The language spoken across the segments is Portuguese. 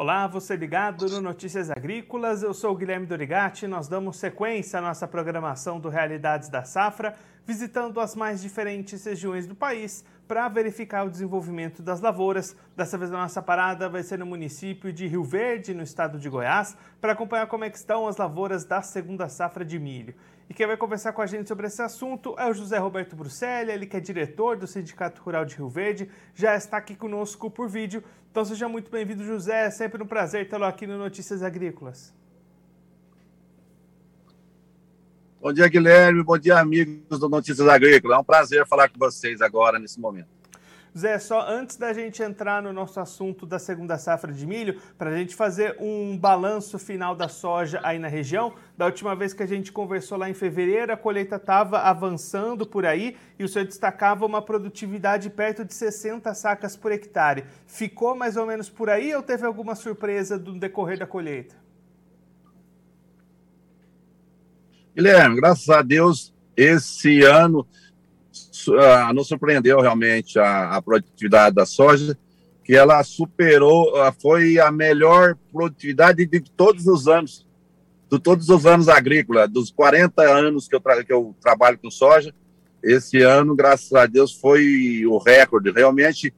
Olá, você ligado no Notícias Agrícolas, eu sou o Guilherme Dorigati. Nós damos sequência à nossa programação do Realidades da Safra, visitando as mais diferentes regiões do país para verificar o desenvolvimento das lavouras. Dessa vez a nossa parada vai ser no município de Rio Verde, no estado de Goiás, para acompanhar como é estão as lavouras da segunda safra de milho. E quem vai conversar com a gente sobre esse assunto é o José Roberto Bruxelli, ele que é diretor do Sindicato Rural de Rio Verde, já está aqui conosco por vídeo. Então seja muito bem-vindo, José. É sempre um prazer tê-lo aqui no Notícias Agrícolas. Bom dia, Guilherme. Bom dia, amigos do Notícias Agrícolas. É um prazer falar com vocês agora, nesse momento. Zé, só antes da gente entrar no nosso assunto da segunda safra de milho, para a gente fazer um balanço final da soja aí na região, da última vez que a gente conversou lá em fevereiro, a colheita estava avançando por aí e o senhor destacava uma produtividade perto de 60 sacas por hectare. Ficou mais ou menos por aí ou teve alguma surpresa no decorrer da colheita? Guilherme, graças a Deus, esse ano uh, nos surpreendeu realmente a, a, produtividade da soja, que ela superou, uh, foi a melhor produtividade de todos os anos, de todos os anos agrícolas, dos 40 anos que eu, que eu trabalho com soja, esse ano, graças a Deus, foi o recorde. Realmente,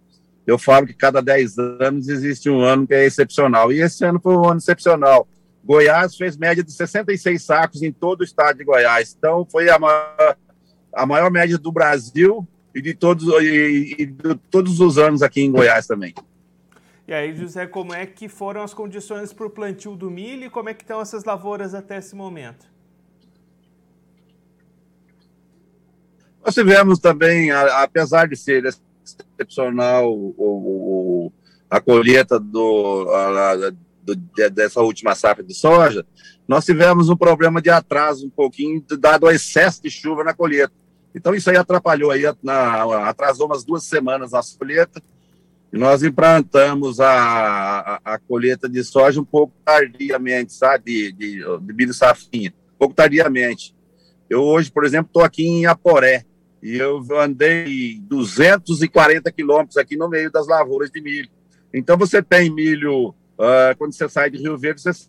eu falo que cada 10 anos existe um ano que é excepcional, e esse ano foi um ano excepcional. Goiás fez média de 66 sacos em todo o estado de Goiás, então foi a maior a maior média do Brasil e de todos, e, e de todos os anos aqui em Goiás também. E aí, José, como é que foram as condições para o plantio do milho e como é que estão essas lavouras até esse momento? Nós tivemos também, apesar de ser excepcional o, o, a colheita do, a, do, dessa última safra de soja, nós tivemos um problema de atraso um pouquinho, dado o excesso de chuva na colheita. Então, isso aí atrapalhou, aí, na, atrasou umas duas semanas nossa colheita, e nós implantamos a, a, a, colheita de soja um pouco tardiamente, sabe, de, de, de milho safrinha, um pouco tardiamente. Eu hoje, por exemplo, estou aqui em Aporé, e eu andei 240 quilômetros aqui no meio das lavouras de milho. Então, você tem milho Uh, quando você sai de Rio Verde, você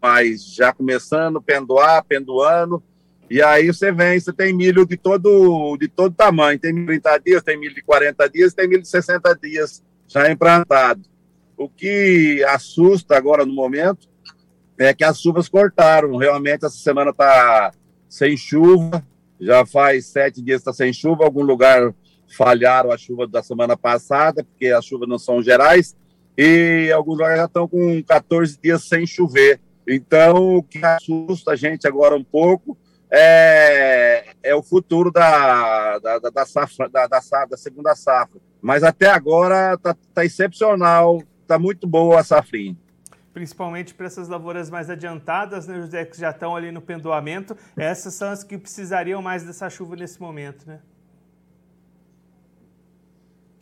mais já começando, pendoar, pendoando, e aí você vem, você tem milho de todo, de todo tamanho, tem milho de 30 dias, tem milho de 40 dias, tem milho de 60 dias já implantado. O que assusta agora no momento é que as chuvas cortaram, realmente essa semana está sem chuva, já faz sete dias está sem chuva, algum lugar falharam a chuva da semana passada, porque as chuvas não são gerais, e alguns lugares já estão com 14 dias sem chover. Então, o que assusta a gente agora um pouco é, é o futuro da, da, da, safra, da, da, da, segunda safra. Mas até agora está tá excepcional, está muito boa a safrinha. Principalmente para essas lavouras mais adiantadas, né, José, que já estão ali no pendoamento, essas são as que precisariam mais dessa chuva nesse momento, né?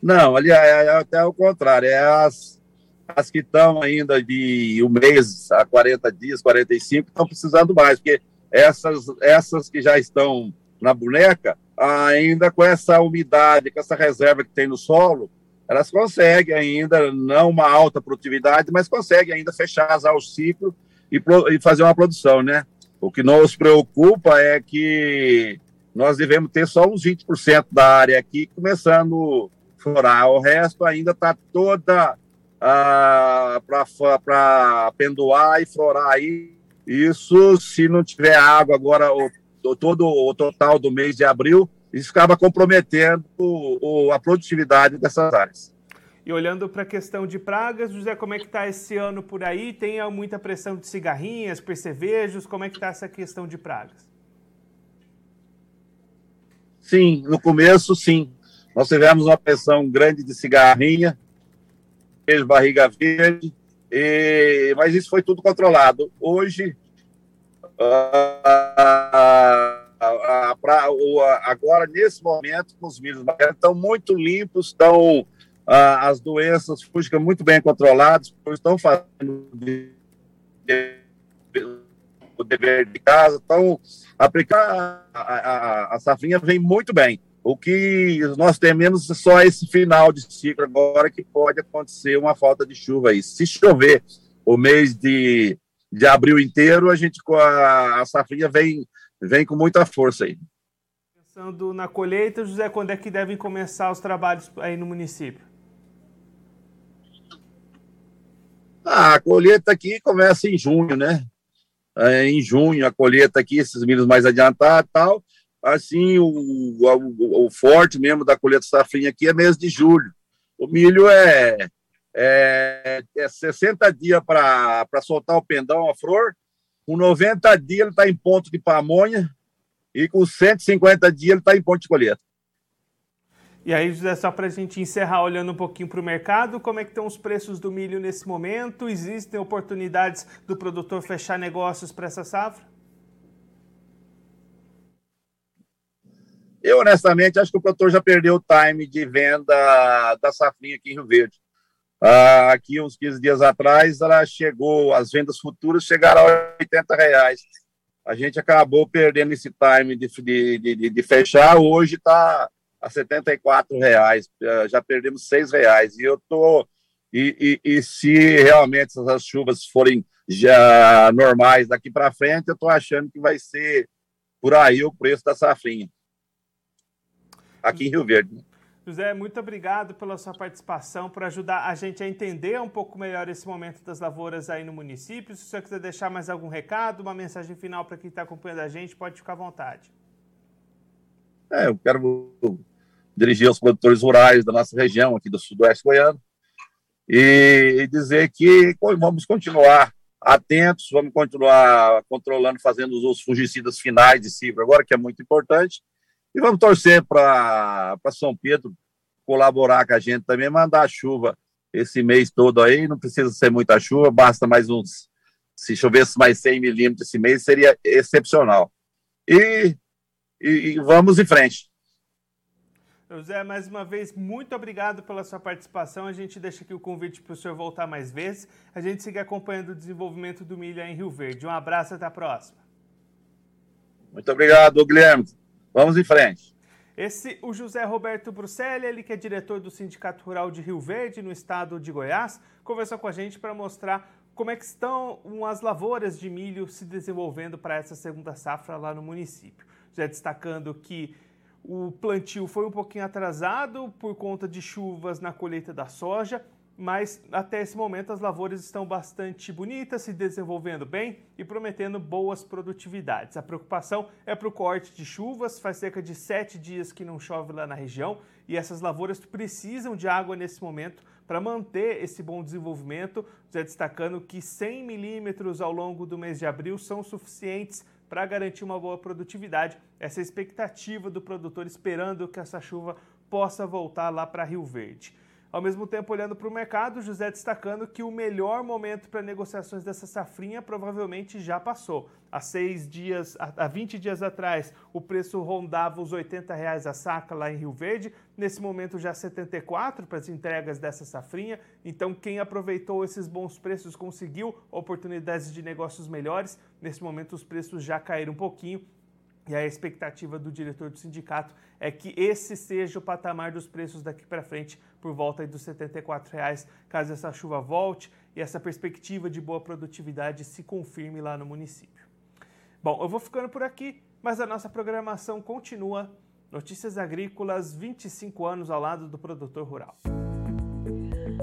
Não, ali é, é até o contrário, é as, as que estão ainda de um mês a 40 dias, 45, estão precisando mais, porque essas, essas que já estão na boneca, ainda com essa umidade, com essa reserva que tem no solo, elas conseguem ainda, não uma alta produtividade, mas conseguem ainda fechar o ciclo e, e fazer uma produção, né? O que nos preocupa é que nós devemos ter só uns 20% da área aqui começando a florar. O resto ainda está toda ah, para pendoar e florar aí. Isso, se não tiver água agora, o, todo o total do mês de abril, isso acaba comprometendo o, o, a produtividade dessas áreas. E olhando para a questão de pragas, José, como é que está esse ano por aí? Tem muita pressão de cigarrinhas, percevejos? Como é que está essa questão de pragas? Sim, no começo, sim. Nós tivemos uma pressão grande de cigarrinha, fez barriga verde, e, mas isso foi tudo controlado. Hoje, pra, agora, nesse momento, os vírus estão muito limpos, estão as doenças fúngicas muito bem controladas, estão fazendo o dever de casa, estão aplicando a, a, a safrinha vem muito bem. O que nós tememos é só esse final de ciclo agora que pode acontecer uma falta de chuva aí. Se chover o mês de, de abril inteiro, a gente com a, a safrinha vem, vem com muita força aí. Pensando na colheita, José, quando é que devem começar os trabalhos aí no município? Ah, a colheita aqui começa em junho, né? É, em junho, a colheita aqui, esses milhos mais adiantados e tal. Assim, o, o, o, forte mesmo da colheita safrinha aqui é mês de julho. O milho é, é, é 60 dias para soltar o pendão, a flor. Com 90 dias ele está em ponto de pamonha e com 150 dias ele está em ponto de colheita. E aí, José, só para a gente encerrar olhando um pouquinho para o mercado, como é que estão os preços do milho nesse momento? Existem oportunidades do produtor fechar negócios para essa safra? Eu, honestamente, acho que o produtor já perdeu o time de venda da safrinha aqui em Rio Verde. Ah, aqui, uns 15 dias atrás, ela chegou, as vendas futuras chegaram a 80 reais. A gente acabou perdendo esse time de, de, de, de fechar, hoje está a 74 reais, já perdemos 6 reais. E eu tô e, e, e se realmente essas chuvas forem já normais daqui para frente, eu estou achando que vai ser por aí o preço da safrinha aqui em Rio Verde. José, muito obrigado pela sua participação, por ajudar a gente a entender um pouco melhor esse momento das lavouras aí no município. Se você quiser deixar mais algum recado, uma mensagem final para quem está acompanhando a gente, pode ficar à vontade. É, eu quero dirigir aos produtores rurais da nossa região, aqui do sudoeste goiano, e dizer que vamos continuar atentos, vamos continuar controlando, fazendo os fungicidas finais de cifra agora, que é muito importante, e vamos torcer para São Pedro colaborar com a gente também, mandar chuva esse mês todo aí, não precisa ser muita chuva, basta mais uns, se chovesse mais 100 milímetros esse mês, seria excepcional. E, e, e vamos em frente. José, mais uma vez, muito obrigado pela sua participação. A gente deixa aqui o convite para o senhor voltar mais vezes. A gente segue acompanhando o desenvolvimento do milho em Rio Verde. Um abraço, até a próxima. Muito obrigado, Guilherme. Vamos em frente. Esse, o José Roberto Bruxelli, ele que é diretor do Sindicato Rural de Rio Verde, no estado de Goiás, conversou com a gente para mostrar como é que estão as lavouras de milho se desenvolvendo para essa segunda safra lá no município. Já destacando que o plantio foi um pouquinho atrasado por conta de chuvas na colheita da soja, mas até esse momento as lavouras estão bastante bonitas, se desenvolvendo bem e prometendo boas produtividades. A preocupação é para o corte de chuvas, faz cerca de sete dias que não chove lá na região e essas lavouras precisam de água nesse momento para manter esse bom desenvolvimento, já destacando que 100 milímetros ao longo do mês de abril são suficientes para garantir uma boa produtividade. Essa é expectativa do produtor esperando que essa chuva possa voltar lá para Rio Verde. Ao mesmo tempo, olhando para o mercado, José destacando que o melhor momento para negociações dessa safrinha provavelmente já passou. Há seis dias, há 20 dias atrás, o preço rondava os 80 reais a saca lá em Rio Verde. Nesse momento já 74 para as entregas dessa safrinha. Então, quem aproveitou esses bons preços conseguiu oportunidades de negócios melhores. Nesse momento, os preços já caíram um pouquinho e a expectativa do diretor do sindicato é que esse seja o patamar dos preços daqui para frente, por volta dos 74 reais, caso essa chuva volte e essa perspectiva de boa produtividade se confirme lá no município. Bom, eu vou ficando por aqui, mas a nossa programação continua. Notícias Agrícolas, 25 anos ao lado do produtor rural.